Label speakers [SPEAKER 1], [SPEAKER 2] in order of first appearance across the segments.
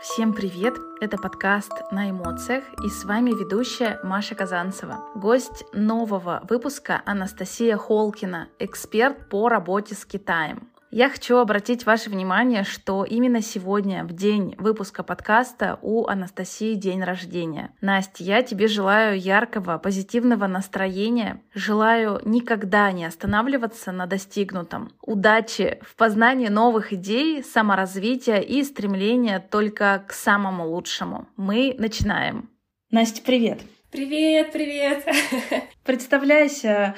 [SPEAKER 1] Всем привет! Это подкаст «На эмоциях» и с вами ведущая Маша Казанцева. Гость нового выпуска Анастасия Холкина, эксперт по работе с Китаем. Я хочу обратить ваше внимание, что именно сегодня, в день выпуска подкаста, у Анастасии день рождения. Настя, я тебе желаю яркого, позитивного настроения, желаю никогда не останавливаться на достигнутом, удачи в познании новых идей, саморазвития и стремления только к самому лучшему. Мы начинаем. Настя, привет!
[SPEAKER 2] Привет, привет!
[SPEAKER 1] Представляйся,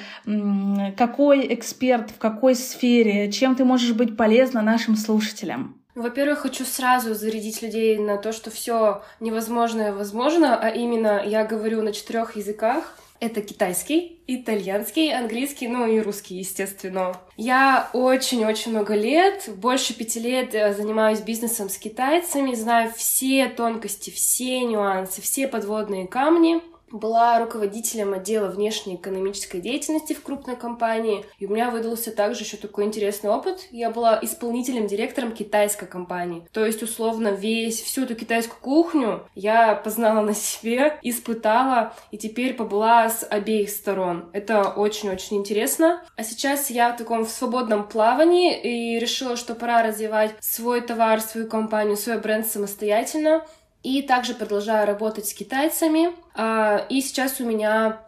[SPEAKER 1] какой эксперт в какой сфере, чем ты можешь быть полезна нашим слушателям.
[SPEAKER 2] Во-первых, хочу сразу зарядить людей на то, что все невозможное возможно, а именно я говорю на четырех языках. Это китайский, итальянский, английский, ну и русский, естественно. Я очень-очень много лет, больше пяти лет э, занимаюсь бизнесом с китайцами, знаю все тонкости, все нюансы, все подводные камни была руководителем отдела внешней экономической деятельности в крупной компании, и у меня выдался также еще такой интересный опыт. Я была исполнителем директором китайской компании. То есть, условно, весь, всю эту китайскую кухню я познала на себе, испытала, и теперь побыла с обеих сторон. Это очень-очень интересно. А сейчас я в таком в свободном плавании и решила, что пора развивать свой товар, свою компанию, свой бренд самостоятельно. И также продолжаю работать с китайцами. А, и сейчас у меня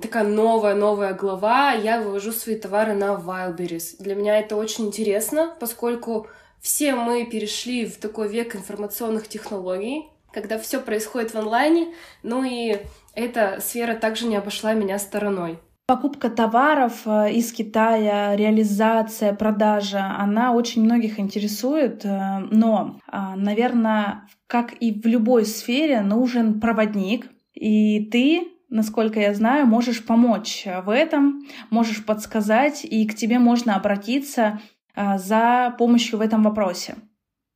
[SPEAKER 2] такая новая-новая глава. Я вывожу свои товары на Wildberries. Для меня это очень интересно, поскольку все мы перешли в такой век информационных технологий, когда все происходит в онлайне, ну и эта сфера также не обошла меня стороной.
[SPEAKER 1] Покупка товаров э, из Китая, реализация, продажа, она очень многих интересует, э, но, а, наверное, как и в любой сфере, нужен проводник, и ты насколько я знаю, можешь помочь в этом, можешь подсказать, и к тебе можно обратиться э, за помощью в этом вопросе.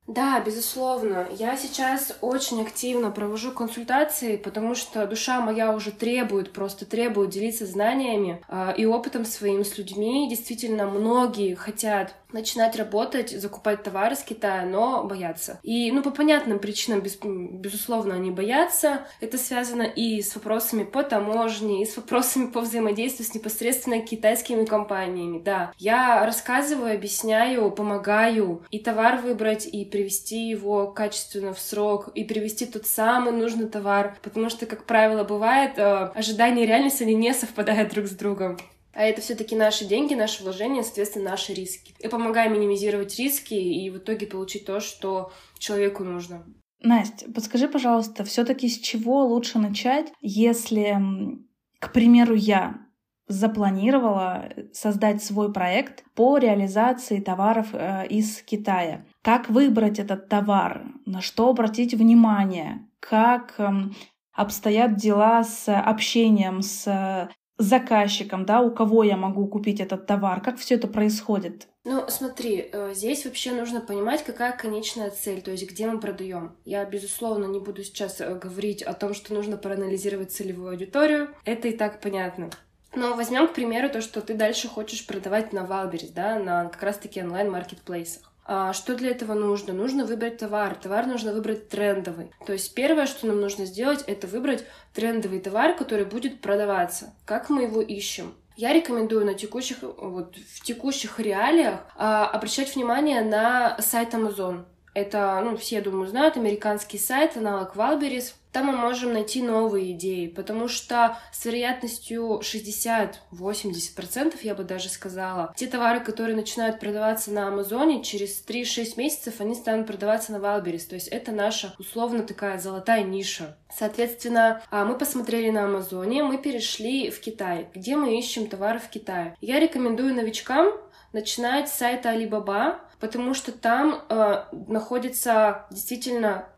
[SPEAKER 2] Да, безусловно. Я сейчас очень активно провожу консультации, потому что душа моя уже требует, просто требует делиться знаниями э, и опытом своим с людьми. Действительно, многие хотят начинать работать, закупать товары с Китая, но боятся. И, ну, по понятным причинам, без, безусловно, они боятся. Это связано и с вопросами по таможне, и с вопросами по взаимодействию с непосредственно китайскими компаниями. Да, я рассказываю, объясняю, помогаю и товар выбрать, и привести его качественно в срок, и привести тот самый нужный товар, потому что, как правило, бывает, э, ожидания и реальность, они не совпадают друг с другом. А это все-таки наши деньги, наши вложения, соответственно, наши риски. И помогаем минимизировать риски и в итоге получить то, что человеку нужно.
[SPEAKER 1] Настя, подскажи, пожалуйста, все-таки с чего лучше начать, если, к примеру, я запланировала создать свой проект по реализации товаров э, из Китая. Как выбрать этот товар? На что обратить внимание? Как эм, обстоят дела с общением с заказчиком, да, у кого я могу купить этот товар, как все это происходит?
[SPEAKER 2] Ну, смотри, э, здесь вообще нужно понимать, какая конечная цель, то есть где мы продаем. Я, безусловно, не буду сейчас э, говорить о том, что нужно проанализировать целевую аудиторию. Это и так понятно. Но возьмем, к примеру, то, что ты дальше хочешь продавать на Валберис, да, на как раз-таки онлайн-маркетплейсах. А что для этого нужно? Нужно выбрать товар. Товар нужно выбрать трендовый. То есть первое, что нам нужно сделать, это выбрать трендовый товар, который будет продаваться. Как мы его ищем? Я рекомендую на текущих, вот, в текущих реалиях а, обращать внимание на сайт Amazon. Это, ну, все, думаю, знают, американский сайт, аналог Wildberries. Там мы можем найти новые идеи, потому что с вероятностью 60-80%, я бы даже сказала, те товары, которые начинают продаваться на Амазоне, через 3-6 месяцев они станут продаваться на Wildberries. То есть это наша, условно, такая золотая ниша. Соответственно, а, мы посмотрели на Амазоне, мы перешли в Китай. Где мы ищем товары в Китае? Я рекомендую новичкам начинать с сайта Alibaba, потому что там э, находятся действительно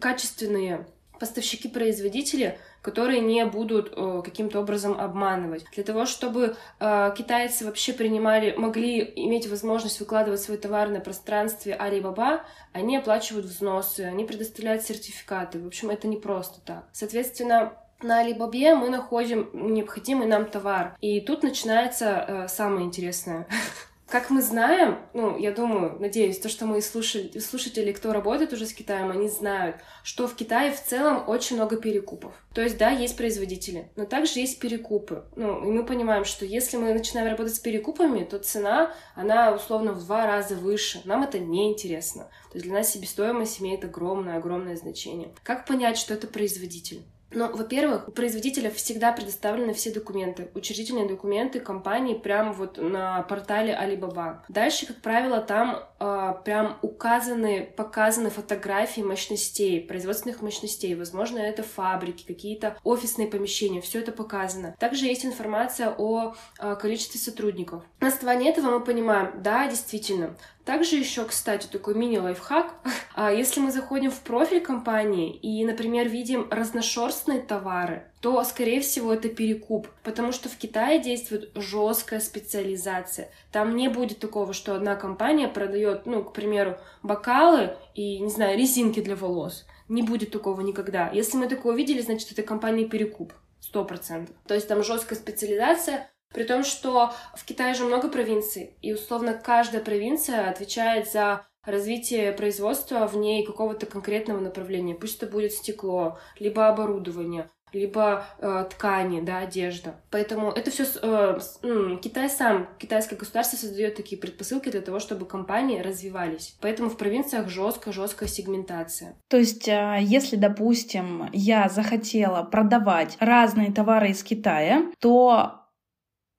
[SPEAKER 2] качественные поставщики-производители, которые не будут э, каким-то образом обманывать. Для того, чтобы э, китайцы вообще принимали, могли иметь возможность выкладывать свой товар на пространстве Alibaba, они оплачивают взносы, они предоставляют сертификаты. В общем, это не просто так. Соответственно, на Алибабе мы находим необходимый нам товар. И тут начинается э, самое интересное. Как мы знаем, ну, я думаю, надеюсь, то, что мои слушатели, слушатели, кто работает уже с Китаем, они знают, что в Китае в целом очень много перекупов. То есть, да, есть производители, но также есть перекупы. Ну, и мы понимаем, что если мы начинаем работать с перекупами, то цена, она условно в два раза выше. Нам это не интересно. То есть для нас себестоимость имеет огромное-огромное значение. Как понять, что это производитель? Ну, во-первых, у производителя всегда предоставлены все документы, учредительные документы компании прямо вот на портале Alibaba. Дальше, как правило, там э, прям указаны, показаны фотографии мощностей, производственных мощностей. Возможно, это фабрики, какие-то офисные помещения, все это показано. Также есть информация о э, количестве сотрудников. На основании этого мы понимаем, да, действительно, также еще, кстати, такой мини-лайфхак. А если мы заходим в профиль компании и, например, видим разношерстные товары, то, скорее всего, это перекуп, потому что в Китае действует жесткая специализация. Там не будет такого, что одна компания продает, ну, к примеру, бокалы и, не знаю, резинки для волос. Не будет такого никогда. Если мы такое увидели, значит, это компания перекуп. Сто процентов. То есть там жесткая специализация, при том, что в Китае же много провинций, и условно каждая провинция отвечает за развитие производства в ней какого-то конкретного направления. Пусть это будет стекло, либо оборудование, либо э, ткани, да, одежда. Поэтому это все э, э, Китай сам, китайское государство создает такие предпосылки для того, чтобы компании развивались. Поэтому в провинциях жесткая-жесткая сегментация.
[SPEAKER 1] То есть, э, если, допустим, я захотела продавать разные товары из Китая, то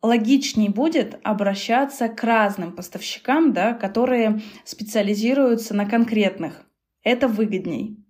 [SPEAKER 1] логичнее будет обращаться к разным поставщикам, да, которые специализируются на конкретных. Это выгодней.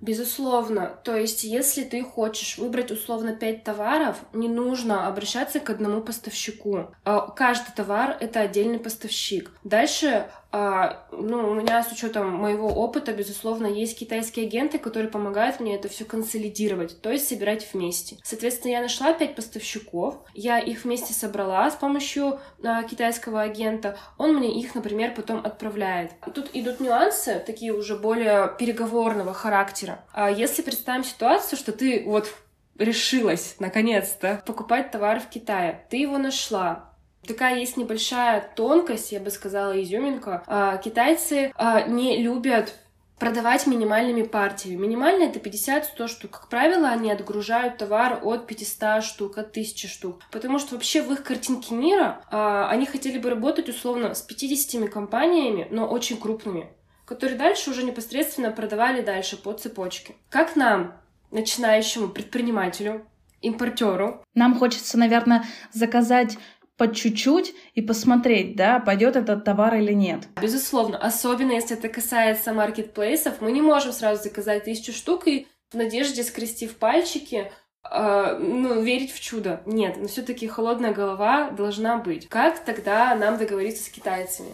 [SPEAKER 2] Безусловно. То есть, если ты хочешь выбрать условно 5 товаров, не нужно обращаться к одному поставщику. А, каждый товар — это отдельный поставщик. Дальше ну, у меня с учетом моего опыта, безусловно, есть китайские агенты, которые помогают мне это все консолидировать, то есть собирать вместе. Соответственно, я нашла пять поставщиков, я их вместе собрала с помощью а, китайского агента, он мне их, например, потом отправляет. Тут идут нюансы, такие уже более переговорного характера. А если представим ситуацию, что ты вот решилась, наконец-то, покупать товар в Китае. Ты его нашла, Такая есть небольшая тонкость, я бы сказала, изюминка. А, китайцы а, не любят продавать минимальными партиями. Минимально это 50-100 штук. Как правило, они отгружают товар от 500 штук, от 1000 штук. Потому что вообще в их картинке мира а, они хотели бы работать условно с 50 компаниями, но очень крупными, которые дальше уже непосредственно продавали дальше по цепочке. Как нам, начинающему предпринимателю, импортеру.
[SPEAKER 1] Нам хочется, наверное, заказать по чуть-чуть и посмотреть, да, пойдет этот товар или нет.
[SPEAKER 2] Безусловно, особенно если это касается маркетплейсов, мы не можем сразу заказать тысячу штук и в надежде, скрестив пальчики, э, ну, верить в чудо. Нет, но все-таки холодная голова должна быть. Как тогда нам договориться с китайцами?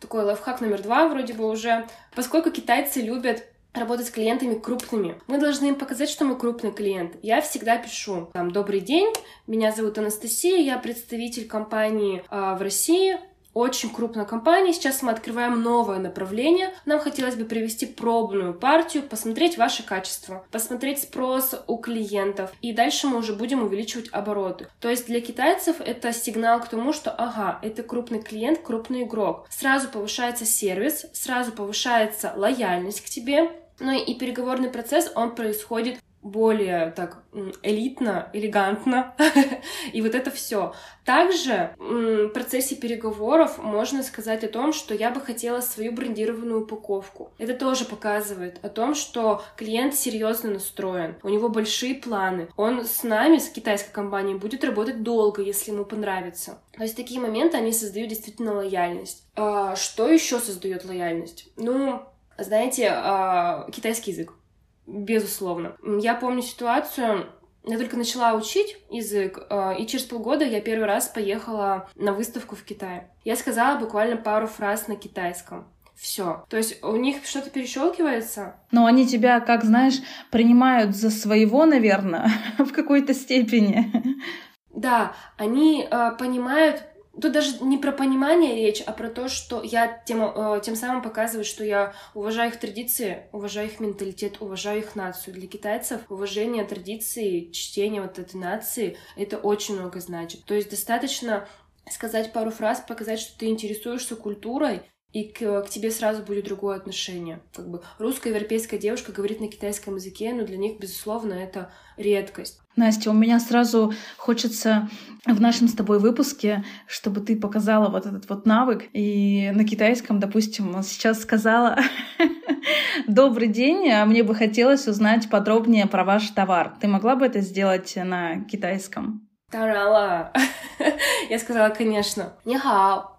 [SPEAKER 2] Такой лайфхак номер два вроде бы уже. Поскольку китайцы любят работать с клиентами крупными. Мы должны им показать, что мы крупный клиент. Я всегда пишу там «Добрый день, меня зовут Анастасия, я представитель компании э, в России, очень крупная компания. Сейчас мы открываем новое направление. Нам хотелось бы привести пробную партию, посмотреть ваше качество, посмотреть спрос у клиентов. И дальше мы уже будем увеличивать обороты. То есть для китайцев это сигнал к тому, что ага, это крупный клиент, крупный игрок. Сразу повышается сервис, сразу повышается лояльность к тебе, ну и переговорный процесс, он происходит более так элитно, элегантно, и вот это все. Также в процессе переговоров можно сказать о том, что я бы хотела свою брендированную упаковку. Это тоже показывает о том, что клиент серьезно настроен, у него большие планы. Он с нами, с китайской компанией, будет работать долго, если ему понравится. То есть такие моменты, они создают действительно лояльность. А что еще создает лояльность? Ну, знаете, а, китайский язык, безусловно. Я помню ситуацию, я только начала учить язык, а, и через полгода я первый раз поехала на выставку в Китае. Я сказала буквально пару фраз на китайском. Все. То есть у них что-то перещелкивается.
[SPEAKER 1] Но они тебя, как знаешь, принимают за своего, наверное, в какой-то степени.
[SPEAKER 2] Да, они э, понимают Тут даже не про понимание речь, а про то, что я тем, э, тем самым показываю, что я уважаю их традиции, уважаю их менталитет, уважаю их нацию. Для китайцев уважение традиции, чтение вот этой нации, это очень много значит. То есть достаточно сказать пару фраз, показать, что ты интересуешься культурой, и к, к тебе сразу будет другое отношение. Как бы русская европейская девушка говорит на китайском языке, но для них, безусловно, это редкость.
[SPEAKER 1] Настя, у меня сразу хочется в нашем с тобой выпуске, чтобы ты показала вот этот вот навык и на китайском, допустим, сейчас сказала «Добрый день, а мне бы хотелось узнать подробнее про ваш товар». Ты могла бы это сделать на китайском?
[SPEAKER 2] Тарала. Я сказала, конечно. Нихао,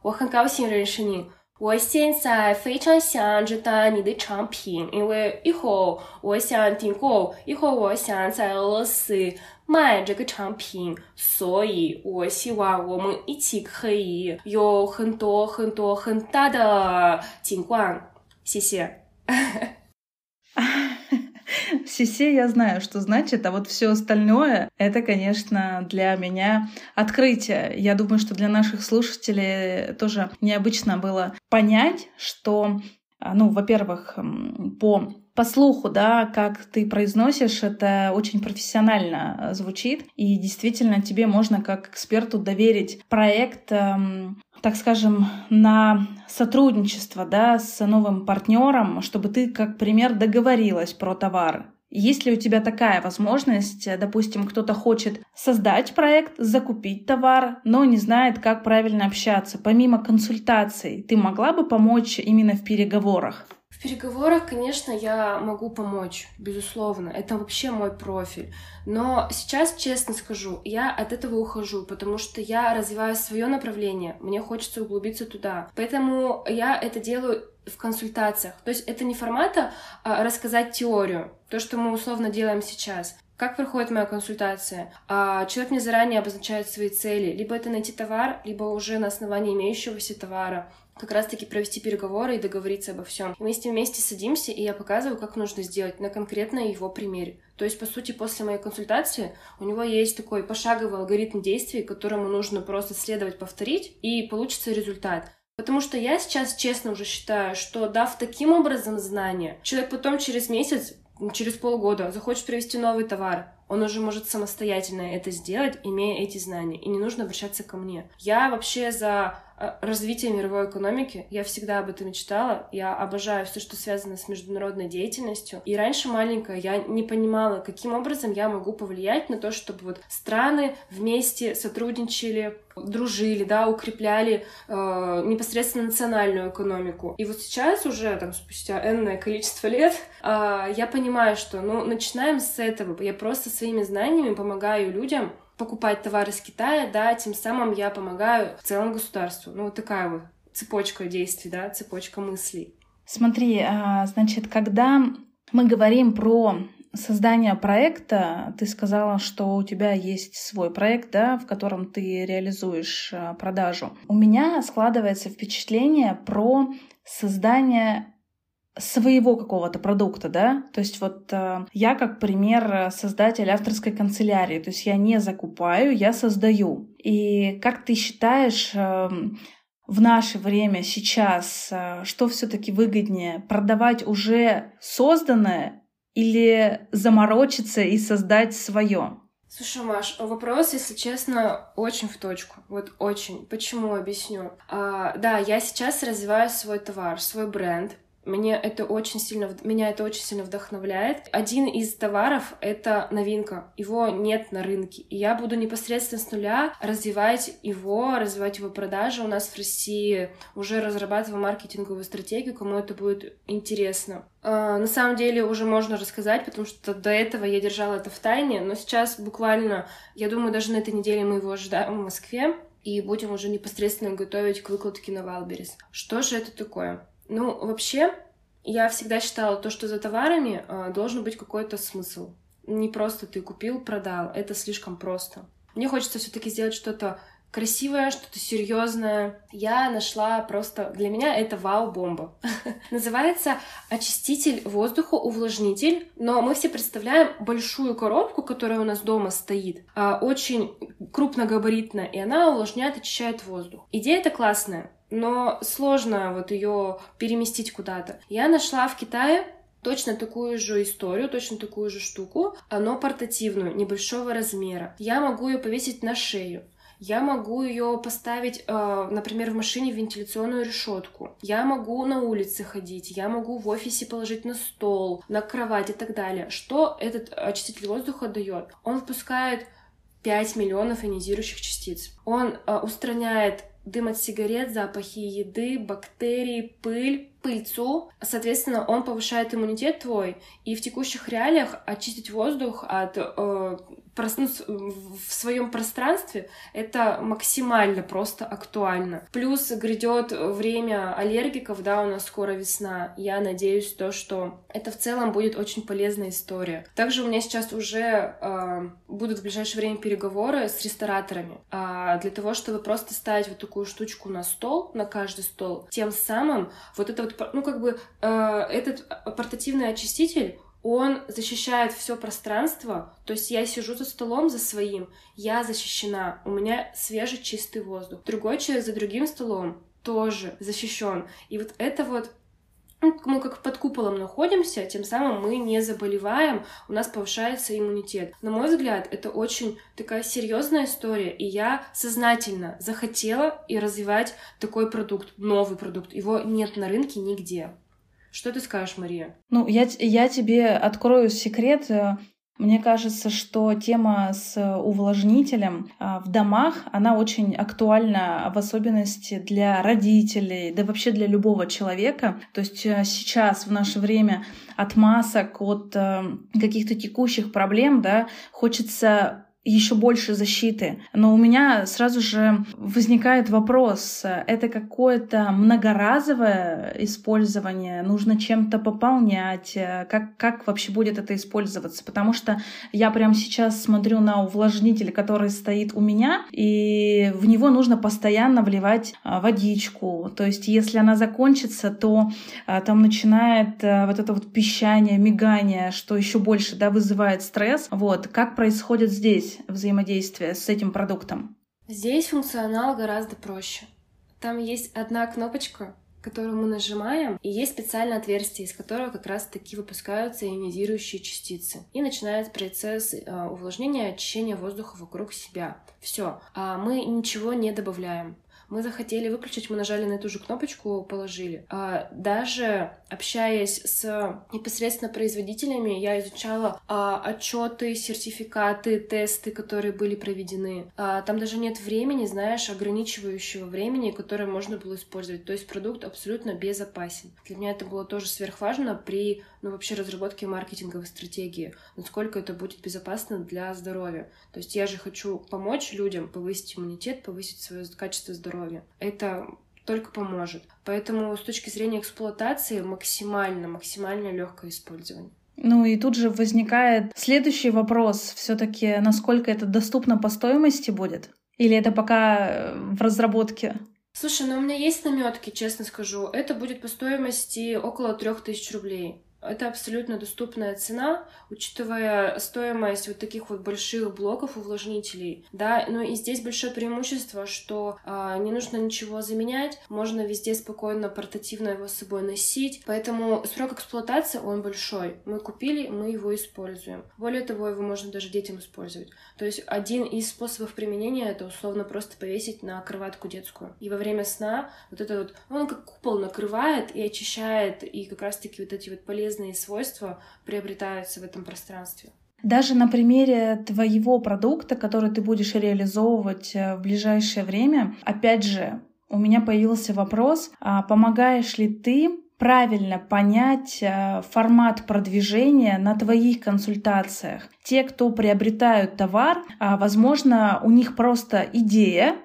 [SPEAKER 2] 我。现在非常想知道你的产品，因为以后我想订购，以后我想在俄罗斯卖这个产品，所以我希望我们一起可以有很多很多很大的景观。谢谢。
[SPEAKER 1] Сисе я знаю, что значит, а вот все остальное — это, конечно, для меня открытие. Я думаю, что для наших слушателей тоже необычно было понять, что, а, ну, во-первых, по по слуху, да, как ты произносишь, это очень профессионально звучит, и действительно тебе можно как эксперту доверить проект эм, так скажем, на сотрудничество да, с новым партнером, чтобы ты, как пример, договорилась про товар. Есть ли у тебя такая возможность, допустим, кто-то хочет создать проект, закупить товар, но не знает, как правильно общаться? Помимо консультаций, ты могла бы помочь именно в переговорах?
[SPEAKER 2] В переговорах, конечно, я могу помочь, безусловно. Это вообще мой профиль. Но сейчас, честно скажу, я от этого ухожу, потому что я развиваю свое направление, мне хочется углубиться туда. Поэтому я это делаю в консультациях. То есть это не формата а рассказать теорию, то, что мы условно делаем сейчас. Как проходит моя консультация? А, человек мне заранее обозначает свои цели. Либо это найти товар, либо уже на основании имеющегося товара как раз-таки провести переговоры и договориться обо всем. мы с ним вместе садимся, и я показываю, как нужно сделать на конкретно его примере. То есть, по сути, после моей консультации у него есть такой пошаговый алгоритм действий, которому нужно просто следовать, повторить, и получится результат. Потому что я сейчас честно уже считаю, что дав таким образом знания, человек потом через месяц, через полгода захочет привести новый товар, он уже может самостоятельно это сделать, имея эти знания, и не нужно обращаться ко мне. Я вообще за Э, развития мировой экономики. Я всегда об этом мечтала. Я обожаю все, что связано с международной деятельностью. И раньше маленькая я не понимала, каким образом я могу повлиять на то, чтобы вот страны вместе сотрудничали, дружили, да, укрепляли э, непосредственно национальную экономику. И вот сейчас уже, там, спустя энное количество лет, э, я понимаю, что, ну, начинаем с этого. Я просто своими знаниями помогаю людям покупать товары из Китая, да, тем самым я помогаю в целом государству. Ну, вот такая вот цепочка действий, да, цепочка мыслей.
[SPEAKER 1] Смотри, а, значит, когда мы говорим про создание проекта, ты сказала, что у тебя есть свой проект, да, в котором ты реализуешь а, продажу. У меня складывается впечатление про создание своего какого-то продукта, да, то есть вот э, я как пример создатель авторской канцелярии, то есть я не закупаю, я создаю. И как ты считаешь, э, в наше время сейчас, э, что все-таки выгоднее, продавать уже созданное или заморочиться и создать свое?
[SPEAKER 2] Слушай, Маш, вопрос, если честно, очень в точку. Вот очень. Почему объясню? А, да, я сейчас развиваю свой товар, свой бренд. Мне это очень сильно, меня это очень сильно вдохновляет. Один из товаров — это новинка. Его нет на рынке. И я буду непосредственно с нуля развивать его, развивать его продажи. У нас в России уже разрабатываем маркетинговую стратегию, кому это будет интересно. Uh, на самом деле уже можно рассказать, потому что до этого я держала это в тайне, но сейчас буквально, я думаю, даже на этой неделе мы его ожидаем в Москве и будем уже непосредственно готовить к выкладке на Wildberries. Что же это такое? Ну, вообще, я всегда считала то, что за товарами э, должен быть какой-то смысл. Не просто ты купил, продал. Это слишком просто. Мне хочется все-таки сделать что-то красивое, что-то серьезное. Я нашла просто... Для меня это вау-бомба. Называется очиститель воздуха, увлажнитель. Но мы все представляем большую коробку, которая у нас дома стоит. А, очень крупногабаритная, и она увлажняет, очищает воздух. Идея это классная но сложно вот ее переместить куда-то. Я нашла в Китае точно такую же историю, точно такую же штуку, но портативную, небольшого размера. Я могу ее повесить на шею. Я могу ее поставить, э, например, в машине в вентиляционную решетку. Я могу на улице ходить, я могу в офисе положить на стол, на кровать и так далее. Что этот очиститель воздуха дает? Он выпускает 5 миллионов ионизирующих частиц. Он э, устраняет дым от сигарет, запахи еды, бактерии, пыль, пыльцу. Соответственно, он повышает иммунитет твой, и в текущих реалиях очистить воздух от э, проснуться в своем пространстве, это максимально просто актуально. Плюс грядет время аллергиков, да, у нас скоро весна. Я надеюсь, то, что это в целом будет очень полезная история. Также у меня сейчас уже э, будут в ближайшее время переговоры с рестораторами э, для того, чтобы просто ставить вот такую штучку на стол, на каждый стол. Тем самым вот это вот, ну как бы э, этот портативный очиститель он защищает все пространство, то есть я сижу за столом за своим, я защищена, у меня свежий чистый воздух. Другой человек за другим столом тоже защищен. И вот это вот ну, мы как под куполом находимся, тем самым мы не заболеваем, у нас повышается иммунитет. На мой взгляд, это очень такая серьезная история, и я сознательно захотела и развивать такой продукт, новый продукт. Его нет на рынке нигде. Что ты скажешь, Мария?
[SPEAKER 1] Ну, я, я тебе открою секрет. Мне кажется, что тема с увлажнителем а, в домах, она очень актуальна в особенности для родителей, да вообще для любого человека. То есть э, сейчас, в наше время, от масок, от э, каких-то текущих проблем, да, хочется еще больше защиты. Но у меня сразу же возникает вопрос, это какое-то многоразовое использование, нужно чем-то пополнять, как, как вообще будет это использоваться? Потому что я прямо сейчас смотрю на увлажнитель, который стоит у меня, и в него нужно постоянно вливать а, водичку. То есть если она закончится, то а, там начинает а, вот это вот пищание, мигание, что еще больше да, вызывает стресс. Вот. Как происходит здесь? Здесь взаимодействие с этим продуктом?
[SPEAKER 2] Здесь функционал гораздо проще. Там есть одна кнопочка, которую мы нажимаем, и есть специальное отверстие, из которого как раз-таки выпускаются ионизирующие частицы. И начинается процесс э, увлажнения, очищения воздуха вокруг себя. Все. А мы ничего не добавляем. Мы захотели выключить, мы нажали на эту же кнопочку, положили. А, даже общаясь с непосредственно производителями, я изучала а, отчеты, сертификаты, тесты, которые были проведены. А, там даже нет времени, знаешь, ограничивающего времени, которое можно было использовать. То есть продукт абсолютно безопасен. Для меня это было тоже сверхважно при ну, вообще разработке маркетинговой стратегии, насколько это будет безопасно для здоровья. То есть я же хочу помочь людям повысить иммунитет, повысить свое качество здоровья здоровья. Это только поможет. Поэтому с точки зрения эксплуатации максимально, максимально легкое использование.
[SPEAKER 1] Ну и тут же возникает следующий вопрос. Все-таки насколько это доступно по стоимости будет? Или это пока э, в разработке?
[SPEAKER 2] Слушай, ну у меня есть наметки, честно скажу. Это будет по стоимости около трех тысяч рублей. Это абсолютно доступная цена, учитывая стоимость вот таких вот больших блоков увлажнителей, да, но и здесь большое преимущество, что а, не нужно ничего заменять, можно везде спокойно портативно его с собой носить, поэтому срок эксплуатации он большой. Мы купили, мы его используем. Более того, его можно даже детям использовать. То есть один из способов применения это условно просто повесить на кроватку детскую. И во время сна вот это вот, он как купол накрывает и очищает, и как раз-таки вот эти вот полезные полезные свойства приобретаются в этом пространстве.
[SPEAKER 1] Даже на примере твоего продукта, который ты будешь реализовывать э, в ближайшее время, опять же, у меня появился вопрос, а помогаешь ли ты правильно понять э, формат продвижения на твоих консультациях. Те, кто приобретают товар, а, возможно, у них просто идея,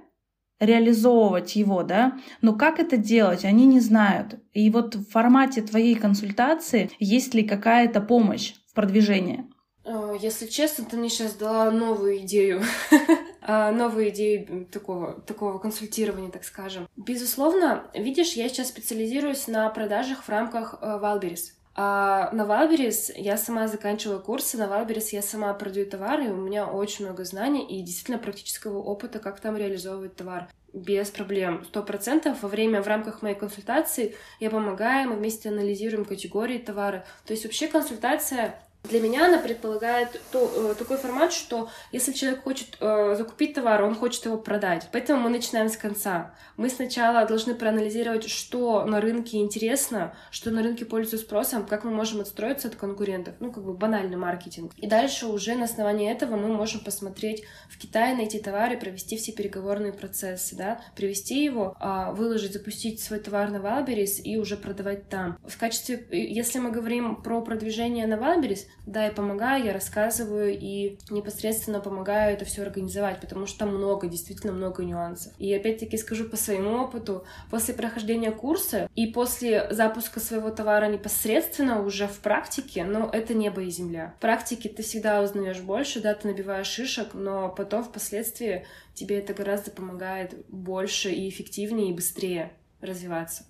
[SPEAKER 1] реализовывать его, да, но как это делать, они не знают. И вот в формате твоей консультации есть ли какая-то помощь в продвижении?
[SPEAKER 2] Э, если честно, ты мне сейчас дала новую идею, а, новую идею такого, такого консультирования, так скажем. Безусловно, видишь, я сейчас специализируюсь на продажах в рамках Wildberries. А на Wildberries я сама заканчивала курсы, на Wildberries я сама продаю товары, и у меня очень много знаний и действительно практического опыта, как там реализовывать товар. Без проблем, сто процентов. Во время, в рамках моей консультации я помогаю, мы вместе анализируем категории товара. То есть вообще консультация Для меня она предполагает то, э, такой формат, что если человек хочет э, закупить товар, он хочет его продать. Поэтому мы начинаем с конца. Мы сначала должны проанализировать, что на рынке интересно, что на рынке пользуется спросом, как мы можем отстроиться от конкурентов. Ну, как бы банальный маркетинг. И дальше уже на основании этого мы можем посмотреть в Китае, найти товары, провести все переговорные процессы, да, привести его, э, выложить, запустить свой товар на Wildberries и уже продавать там. В качестве, если мы говорим про продвижение на Wildberries, да, я помогаю, я рассказываю и непосредственно помогаю это все организовать, потому что там много, действительно много нюансов. И опять-таки скажу по своему опыту, после прохождения курса и после запуска своего товара непосредственно уже в практике, ну, это небо и земля. В практике ты всегда узнаешь больше, да, ты набиваешь шишек, но потом впоследствии тебе это гораздо помогает больше и эффективнее и быстрее развиваться.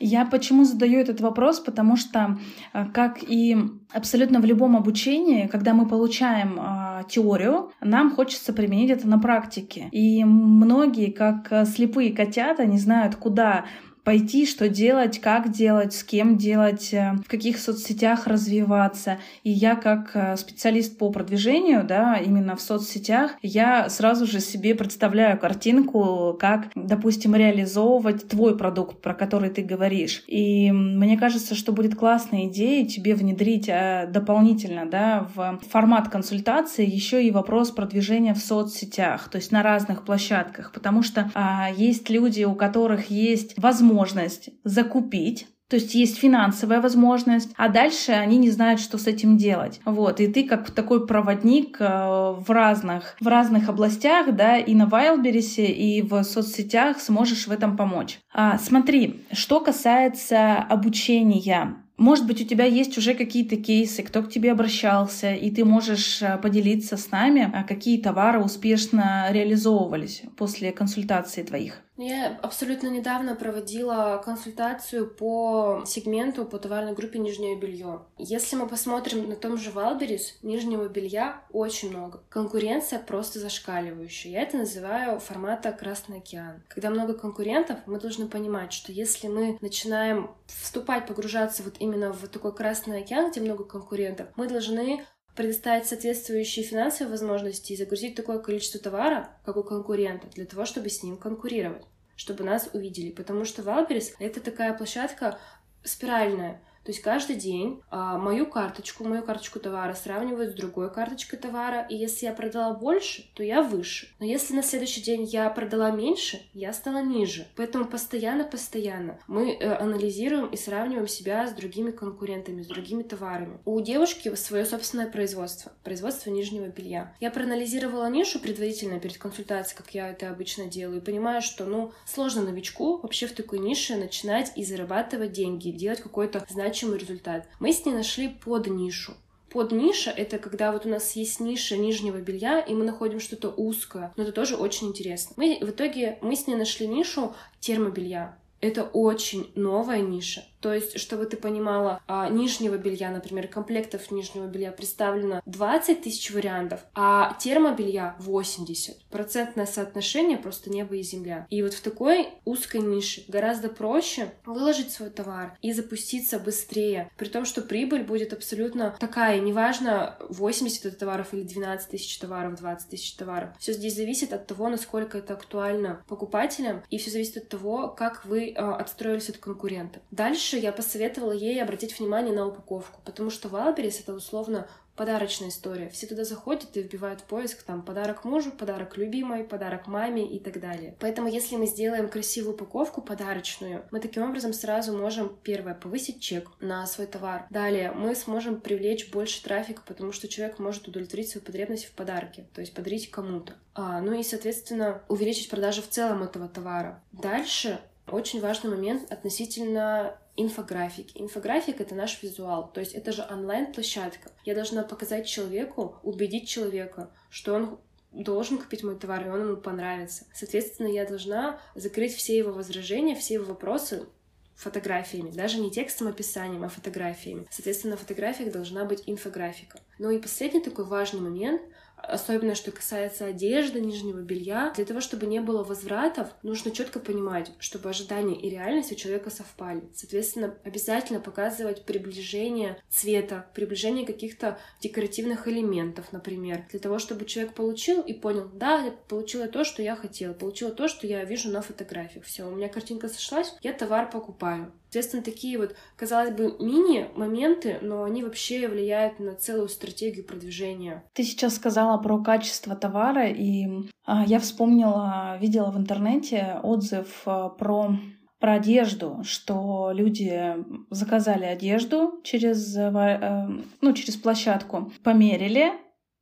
[SPEAKER 1] Я почему задаю этот вопрос? Потому что, э, как и абсолютно в любом обучении, когда мы получаем э, теорию, нам хочется применить это на практике. И многие, как э, слепые котята, не знают, куда пойти, что делать, как делать, с кем делать, э, в каких соцсетях развиваться. И я как э, специалист по продвижению, да, именно в соцсетях, я сразу же себе представляю картинку, как, допустим, реализовывать твой продукт, про который ты говоришь. И мне кажется, что будет классная идея тебе внедрить э, дополнительно, да, в формат консультации еще и вопрос продвижения в соцсетях, то есть на разных площадках, потому что а, есть люди, у которых есть возможность возможность закупить, то есть есть финансовая возможность, а дальше они не знают, что с этим делать. Вот, и ты как такой проводник э, в разных, в разных областях, да, и на Вайлберисе, и в соцсетях сможешь в этом помочь. А, смотри, что касается обучения, может быть, у тебя есть уже какие-то кейсы, кто к тебе обращался, и ты можешь э, поделиться с нами, а какие товары успешно реализовывались после консультации твоих.
[SPEAKER 2] Я абсолютно недавно проводила консультацию по сегменту, по товарной группе нижнее белье. Если мы посмотрим на том же Валберис, нижнего белья очень много. Конкуренция просто зашкаливающая. Я это называю формата Красный океан. Когда много конкурентов, мы должны понимать, что если мы начинаем вступать, погружаться вот именно в такой Красный океан, где много конкурентов, мы должны предоставить соответствующие финансовые возможности и загрузить такое количество товара, как у конкурента, для того, чтобы с ним конкурировать, чтобы нас увидели. Потому что Валберис — это такая площадка спиральная. То есть каждый день а, мою карточку, мою карточку товара сравнивают с другой карточкой товара, и если я продала больше, то я выше. Но если на следующий день я продала меньше, я стала ниже. Поэтому постоянно-постоянно мы э, анализируем и сравниваем себя с другими конкурентами, с другими товарами. У девушки свое собственное производство, производство нижнего белья. Я проанализировала нишу предварительно перед консультацией, как я это обычно делаю, и понимаю, что, ну, сложно новичку вообще в такой нише начинать и зарабатывать деньги, делать какой-то значимый значимый результат. Мы с ней нашли под нишу. Под ниша — это когда вот у нас есть ниша нижнего белья, и мы находим что-то узкое. Но это тоже очень интересно. Мы, в итоге мы с ней нашли нишу термобелья. Это очень новая ниша. То есть, чтобы ты понимала, а, нижнего белья, например, комплектов нижнего белья представлено 20 тысяч вариантов, а термобелья 80. Процентное соотношение просто небо и земля. И вот в такой узкой нише гораздо проще выложить свой товар и запуститься быстрее, при том, что прибыль будет абсолютно такая, неважно, 80 это товаров или 12 тысяч товаров, 20 тысяч товаров. Все здесь зависит от того, насколько это актуально покупателям, и все зависит от того, как вы э, отстроились от конкурентов. Дальше Дальше я посоветовала ей обратить внимание на упаковку, потому что Валберис — это условно подарочная история. Все туда заходят и вбивают поиск там подарок мужу, подарок любимой, подарок маме и так далее. Поэтому если мы сделаем красивую упаковку подарочную, мы таким образом сразу можем, первое, повысить чек на свой товар. Далее, мы сможем привлечь больше трафика, потому что человек может удовлетворить свою потребность в подарке, то есть подарить кому-то. А, ну и, соответственно, увеличить продажи в целом этого товара. Дальше очень важный момент относительно инфографики. Инфографик — это наш визуал, то есть это же онлайн-площадка. Я должна показать человеку, убедить человека, что он должен купить мой товар, и он ему понравится. Соответственно, я должна закрыть все его возражения, все его вопросы фотографиями, даже не текстом, описанием, а фотографиями. Соответственно, на фотографиях должна быть инфографика. Ну и последний такой важный момент — особенно что касается одежды, нижнего белья. Для того, чтобы не было возвратов, нужно четко понимать, чтобы ожидания и реальность у человека совпали. Соответственно, обязательно показывать приближение цвета, приближение каких-то декоративных элементов, например, для того, чтобы человек получил и понял, да, получила то, что я хотела, получила то, что я вижу на фотографиях. Все, у меня картинка сошлась, я товар покупаю. Соответственно, такие вот, казалось бы, мини-моменты, но они вообще влияют на целую стратегию продвижения.
[SPEAKER 1] Ты сейчас сказала про качество товара, и а, я вспомнила, видела в интернете отзыв а, про про одежду, что люди заказали одежду через, э, ну, через площадку, померили,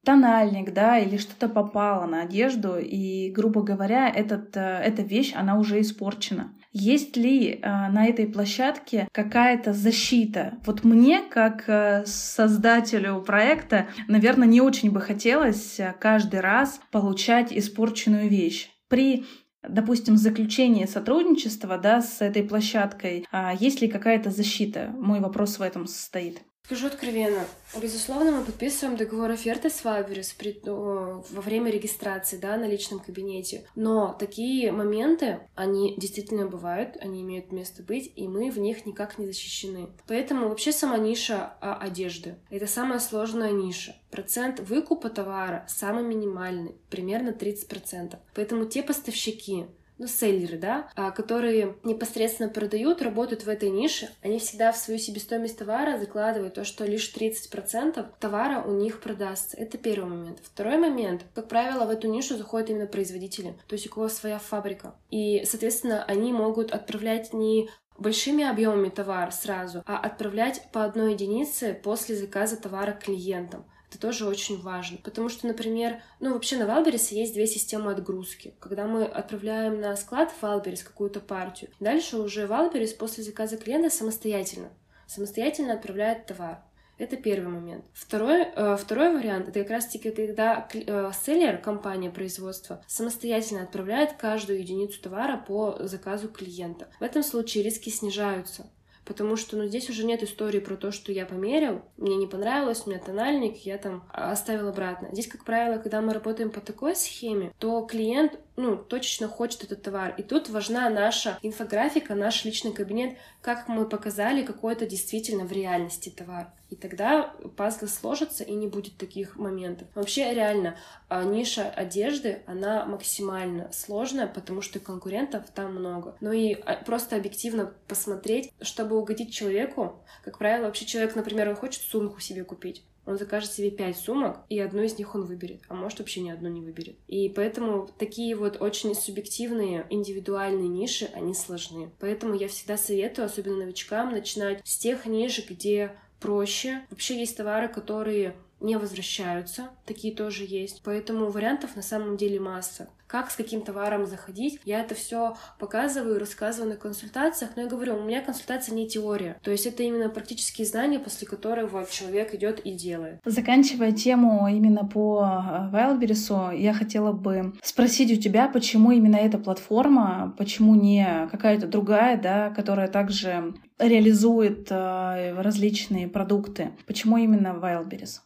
[SPEAKER 1] тональник, да, или что-то попало на одежду, и, грубо говоря, этот, э, эта вещь, она уже испорчена. Есть ли э, на этой площадке какая-то защита? Вот мне, как э, создателю проекта, наверное, не очень бы хотелось э, каждый раз получать испорченную вещь. При допустим, заключении сотрудничества да, с этой площадкой, а есть ли какая-то защита? Мой вопрос в этом состоит.
[SPEAKER 2] Скажу откровенно, безусловно, мы подписываем договор оферты с Вайберис при, во время регистрации, да, на личном кабинете. Но такие моменты, они действительно бывают, они имеют место быть, и мы в них никак не защищены. Поэтому вообще сама ниша а, одежды — это самая сложная ниша. Процент выкупа товара самый минимальный, примерно 30%. Поэтому те поставщики, ну, селлеры, да, а, которые непосредственно продают, работают в этой нише, они всегда в свою себестоимость товара закладывают то, что лишь 30% товара у них продастся. Это первый момент. Второй момент. Как правило, в эту нишу заходят именно производители, то есть у кого своя фабрика. И, соответственно, они могут отправлять не большими объемами товар сразу, а отправлять по одной единице после заказа товара клиентам. Это тоже очень важно, потому что, например, ну вообще на Wildberries е есть две системы отгрузки. Когда мы отправляем на склад в какую-то партию, дальше уже Валберес после заказа клиента самостоятельно, самостоятельно отправляет товар. Это первый момент. Второй, э, второй вариант это как раз-таки когда э, селлер, компания производства, самостоятельно отправляет каждую единицу товара по заказу клиента. В этом случае риски снижаются. Потому что, ну, здесь уже нет истории про то, что я померил, мне не понравилось, у меня тональник, я там оставил обратно. Здесь, как правило, когда мы работаем по такой схеме, то клиент, ну, точечно хочет этот товар. И тут важна наша инфографика, наш личный кабинет, как мы показали какой-то действительно в реальности товар. И тогда пазлы сложатся, и не будет таких моментов. Вообще, реально, а, ниша одежды, она максимально сложная, потому что конкурентов там много. Ну и а, просто объективно посмотреть, чтобы угодить человеку. Как правило, вообще человек, например, хочет сумку себе купить он закажет себе пять сумок, и одну из них он выберет, а может вообще ни одну не выберет. И поэтому такие вот очень субъективные, индивидуальные ниши, они сложны. Поэтому я всегда советую, особенно новичкам, начинать с тех ниш, где проще. Вообще есть товары, которые не возвращаются, такие тоже есть. Поэтому вариантов на самом деле масса. Как с каким товаром заходить, я это все показываю, рассказываю на консультациях, но я говорю, у меня консультация не теория, то есть это именно практические знания, после которого человек идет и делает.
[SPEAKER 1] Заканчивая тему именно по Wildberries, я хотела бы спросить у тебя, почему именно эта платформа, почему не какая-то другая, да, которая также реализует э, различные продукты, почему именно Wildberries?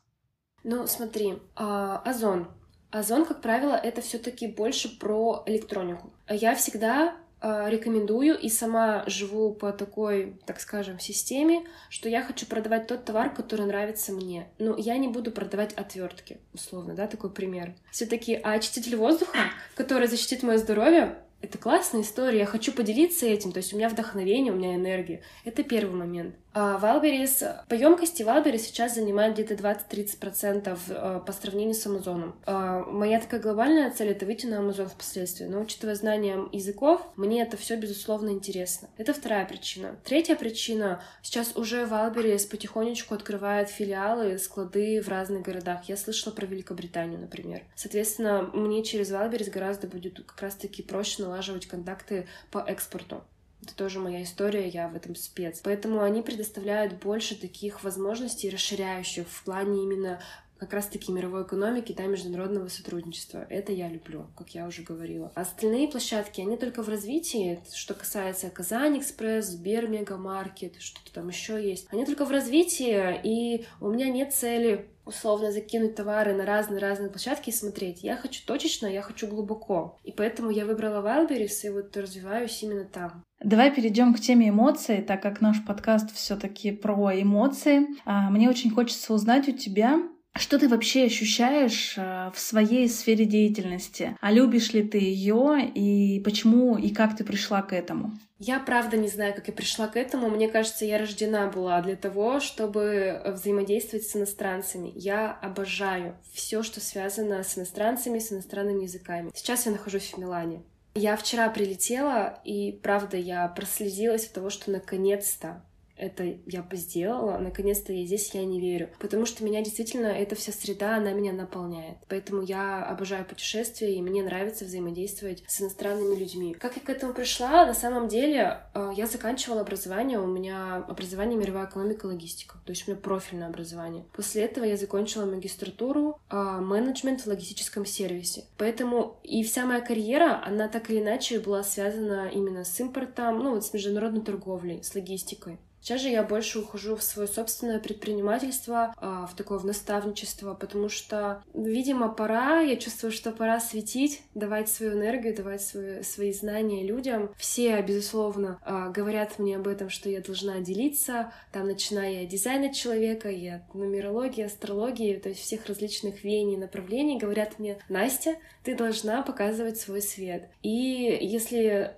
[SPEAKER 2] Ну, смотри, а, Озон. Озон, как правило, это все-таки больше про электронику. Я всегда а, рекомендую и сама живу по такой, так скажем, системе, что я хочу продавать тот товар, который нравится мне. Но я не буду продавать отвертки, условно, да, такой пример. Все-таки а очиститель воздуха, который защитит мое здоровье, это классная история, я хочу поделиться этим, то есть у меня вдохновение, у меня энергия. Это первый момент. А Wildberries, по емкости Wildberries сейчас занимает где-то 20-30% э, по сравнению с Амазоном. А моя такая глобальная цель — это выйти на Амазон впоследствии, но учитывая знания языков, мне это все безусловно интересно. Это вторая причина. Третья причина — сейчас уже Wildberries потихонечку открывает филиалы, склады в разных городах. Я слышала про Великобританию, например. Соответственно, мне через Wildberries гораздо будет как раз-таки проще налаживать контакты по экспорту. Это тоже моя история, я в этом спец. Поэтому они предоставляют больше таких возможностей расширяющих в плане именно как раз-таки мировой экономики, да, международного сотрудничества. Это я люблю, как я уже говорила. Остальные площадки, они только в развитии, что касается Казань Экспресс, Сбер Мегамаркет, что-то там еще есть. Они только в развитии, и у меня нет цели условно закинуть товары на разные-разные площадки и смотреть. Я хочу точечно, я хочу глубоко. И поэтому я выбрала Wildberries и вот развиваюсь именно там.
[SPEAKER 1] Давай перейдем к теме эмоций, так как наш подкаст все-таки про эмоции. А, мне очень хочется узнать у тебя, что ты вообще ощущаешь э, в своей сфере деятельности? А любишь ли ты ее и почему и как ты пришла к этому?
[SPEAKER 2] Я правда не знаю, как я пришла к этому. Мне кажется, я рождена была для того, чтобы взаимодействовать с иностранцами. Я обожаю все, что связано с иностранцами, с иностранными языками. Сейчас я нахожусь в Милане. Я вчера прилетела, и правда, я прослезилась от того, что наконец-то это я бы сделала, наконец-то я здесь, я не верю. Потому что меня действительно, эта вся среда, она меня наполняет. Поэтому я обожаю путешествия, и мне нравится взаимодействовать с иностранными людьми. Как я к этому пришла? На самом деле, э, я заканчивала образование, у меня образование мировая экономика и логистика, то есть у меня профильное образование. После этого я закончила магистратуру э, менеджмент в логистическом сервисе. Поэтому и вся моя карьера, она так или иначе была связана именно с импортом, ну вот с международной торговлей, с логистикой. Сейчас же я больше ухожу в свое собственное предпринимательство, а, в такое в наставничество, потому что, видимо, пора, я чувствую, что пора светить, давать свою энергию, давать свои, свои знания людям. Все, безусловно, а, говорят мне об этом, что я должна делиться, там, начиная от дизайна человека, и от нумерологии, астрологии, то есть всех различных веяний, направлений, говорят мне, Настя, ты должна показывать свой свет. И если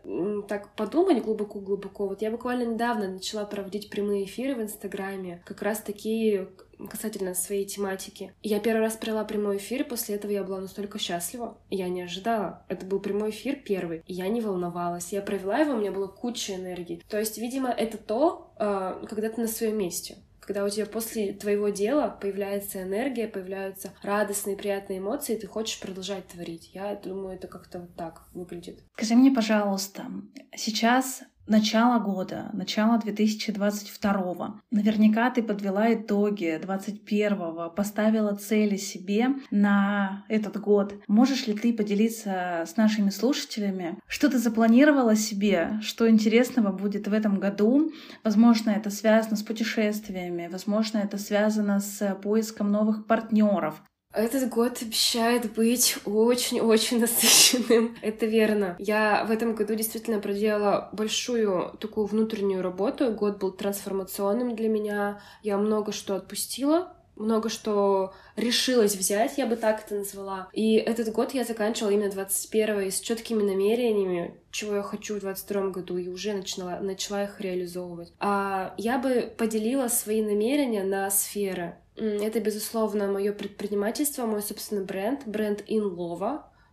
[SPEAKER 2] так подумать глубоко-глубоко, вот я буквально недавно начала проводить прямые эфиры в Инстаграме, как раз такие касательно своей тематики. Я первый раз провела прямой эфир, после этого я была настолько счастлива. Я не ожидала. Это был прямой эфир первый. Я не волновалась. Я провела его, у меня было куча энергии. То есть, видимо, это то, а, когда ты на своем месте когда у тебя после твоего дела появляется энергия, появляются радостные, приятные эмоции, и ты хочешь продолжать творить. Я думаю, это как-то вот так выглядит.
[SPEAKER 1] Скажи мне, пожалуйста, сейчас начало года, начало 2022. Наверняка ты подвела итоги 2021, поставила цели себе на этот год. Можешь ли ты поделиться с нашими слушателями, что ты запланировала себе, что интересного будет в этом году? Возможно, это связано с путешествиями, возможно, это связано с поиском новых партнеров.
[SPEAKER 2] Этот год обещает быть очень-очень насыщенным. Это верно. Я в этом году действительно проделала большую такую внутреннюю работу. Год был трансформационным для меня. Я много что отпустила, много что решилась взять, я бы так это назвала. И этот год я заканчивала именно 21 с четкими намерениями, чего я хочу в 22 году, и уже начала, начала их реализовывать. А я бы поделила свои намерения на сферы. Это, безусловно, мое предпринимательство, мой собственный бренд, бренд In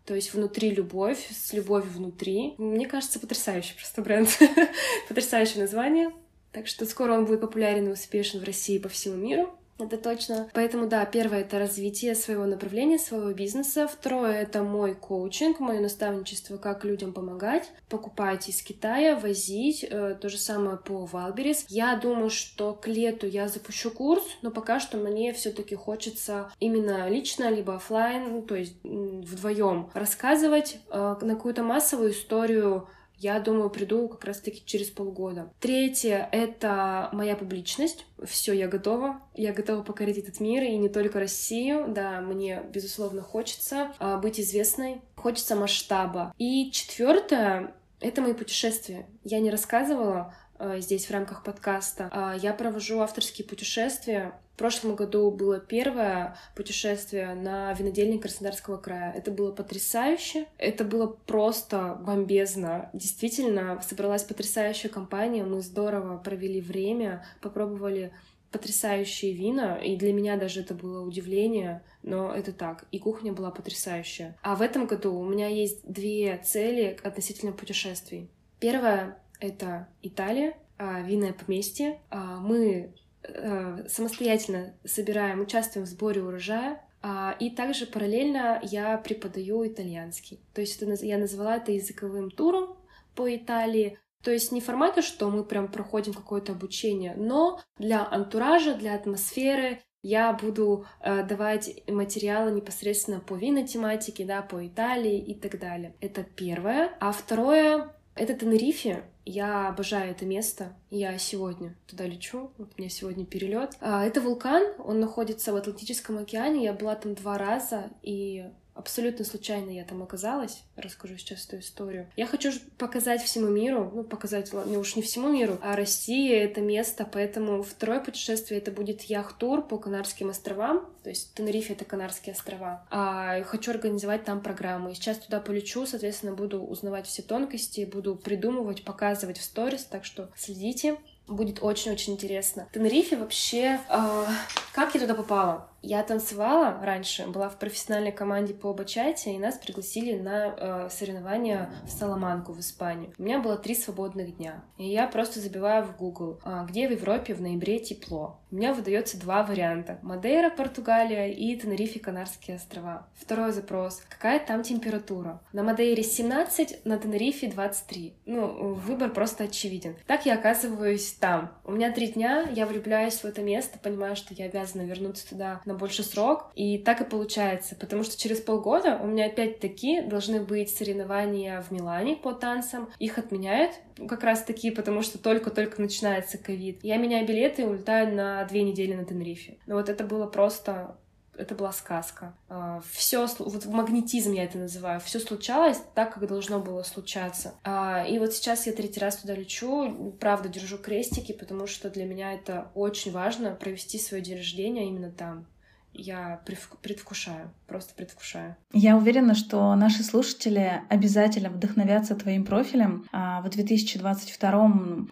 [SPEAKER 2] то есть внутри любовь, с любовью внутри. Мне кажется, потрясающий просто бренд. Потрясающее название. Так что скоро он будет популярен и успешен в России и по всему миру это точно. Поэтому, да, первое — это развитие своего направления, своего бизнеса. Второе — это мой коучинг, мое наставничество, как людям помогать, покупать из Китая, возить. Э, то же самое по Валберис. Я думаю, что к лету я запущу курс, но пока что мне все таки хочется именно лично, либо офлайн, ну, то есть вдвоем рассказывать э, на какую-то массовую историю я думаю, приду как раз-таки через полгода. Третье — это моя публичность. Все, я готова. Я готова покорить этот мир, и не только Россию. Да, мне, безусловно, хочется а, быть известной, хочется масштаба. И четвертое — это мои путешествия. Я не рассказывала, здесь в рамках подкаста. А, я провожу авторские путешествия. В прошлом году было первое путешествие на винодельник Краснодарского края. Это было потрясающе. Это было просто бомбезно. Действительно, собралась потрясающая компания. Мы здорово провели время, попробовали потрясающие вина, и для меня даже это было удивление, но это так. И кухня была потрясающая. А в этом году у меня есть две цели относительно путешествий. Первое это Италия, а, винное поместье. А, мы э, самостоятельно собираем, участвуем в сборе урожая, а, и также параллельно я преподаю итальянский. То есть это, я назвала это языковым туром по Италии. То есть не формата, что мы прям проходим какое-то обучение, но для антуража, для атмосферы, Я буду э, давать материалы непосредственно по винотематике, да, по Италии и так далее. Это первое. А второе — это Тенерифе. Я обожаю это место. Я сегодня туда лечу. Вот у меня сегодня перелет. А, это вулкан. Он находится в Атлантическом океане. Я была там два раза, и абсолютно случайно я там оказалась. Расскажу сейчас эту историю. Я хочу показать всему миру, ну, показать, ну, уж не всему миру, а Россия — это место, поэтому второе путешествие — это будет яхт-тур по Канарским островам, то есть Тенерифе — это Канарские острова. А хочу организовать там программу. И сейчас туда полечу, соответственно, буду узнавать все тонкости, буду придумывать, показывать в сторис, так что следите. Будет очень-очень интересно. Тенерифе вообще... Э, как я туда попала? Я танцевала раньше, была в профессиональной команде по бачате, и нас пригласили на э, соревнования в Саламанку, в Испанию. У меня было три свободных дня, и я просто забиваю в Google, э, где в Европе в ноябре тепло. У меня выдается два варианта. Мадейра, Португалия и Тенерифе, Канарские острова. Второй запрос. Какая там температура? На Мадейре 17, на Тенерифе 23. Ну, выбор просто очевиден. Так я оказываюсь там. У меня три дня, я влюбляюсь в это место, понимаю, что я обязана вернуться туда на больший срок. И так и получается, потому что через полгода у меня опять-таки должны быть соревнования в Милане по танцам. Их отменяют как раз таки, потому что только-только начинается ковид. Я меняю билеты и улетаю на две недели на Тенерифе. Но вот это было просто это была сказка. А, все, вот магнетизм я это называю, все случалось так, как должно было случаться. А, и вот сейчас я третий раз туда лечу, правда, держу крестики, потому что для меня это очень важно провести свой день рождения именно там я предвкушаю, просто предвкушаю.
[SPEAKER 1] Я уверена, что наши слушатели обязательно вдохновятся твоим профилем. А в 2022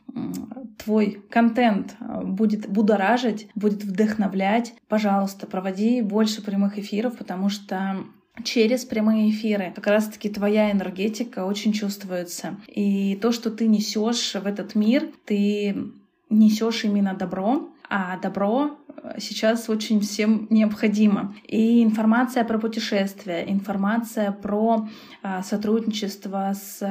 [SPEAKER 1] твой контент а, будет будоражить, будет вдохновлять. Пожалуйста, проводи больше прямых эфиров, потому что через прямые эфиры. Как раз-таки твоя энергетика очень чувствуется. И то, что ты несешь в этот мир, ты несешь именно добро, а добро сейчас очень всем необходимо. И информация про путешествия, информация про а, сотрудничество с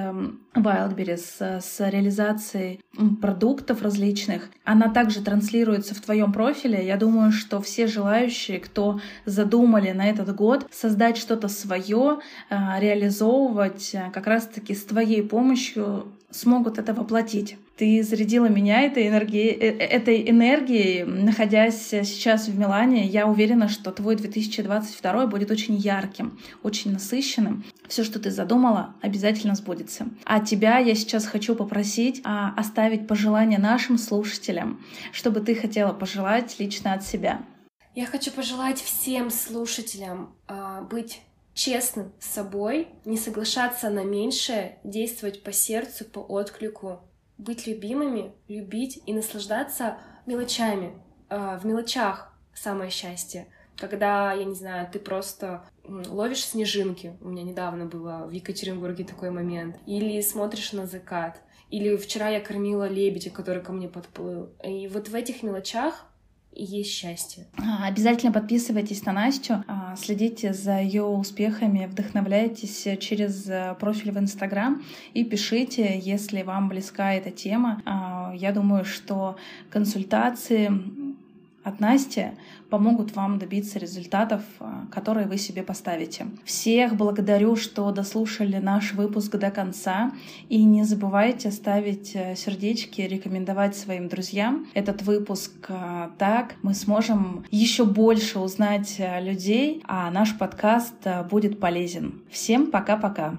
[SPEAKER 1] Wildberries, с реализацией продуктов различных, она также транслируется в твоем профиле. Я думаю, что все желающие, кто задумали на этот год создать что-то свое, а, реализовывать а, как раз-таки с твоей помощью, смогут это воплотить. Ты зарядила меня этой энергией, э, э, этой энергией, находясь сейчас в Милане. Я уверена, что твой 2022 будет очень ярким, очень насыщенным. Все, что ты задумала, обязательно сбудется. А тебя я сейчас хочу попросить а, оставить пожелания нашим слушателям, чтобы ты хотела пожелать лично от себя.
[SPEAKER 2] Я хочу пожелать всем слушателям а, быть честным с собой, не соглашаться на меньшее, действовать по сердцу, по отклику, быть любимыми, любить и наслаждаться мелочами. А, в мелочах самое счастье. Когда, я не знаю, ты просто ловишь снежинки. У меня недавно было в Екатеринбурге такой момент. Или смотришь на закат. Или вчера я кормила лебедя, который ко мне подплыл. И вот в этих мелочах есть счастье.
[SPEAKER 1] А, обязательно подписывайтесь на Настю, а, следите за ее успехами, вдохновляйтесь через э, профиль в Инстаграм и пишите, если вам близка эта тема. А, я думаю, что консультации от Насти помогут вам добиться результатов, а, которые вы себе поставите. Всех благодарю, что дослушали наш выпуск до конца. И не забывайте ставить э, сердечки, рекомендовать своим друзьям этот выпуск. А, так мы сможем еще больше узнать э, людей, а наш подкаст э, будет полезен. Всем пока-пока.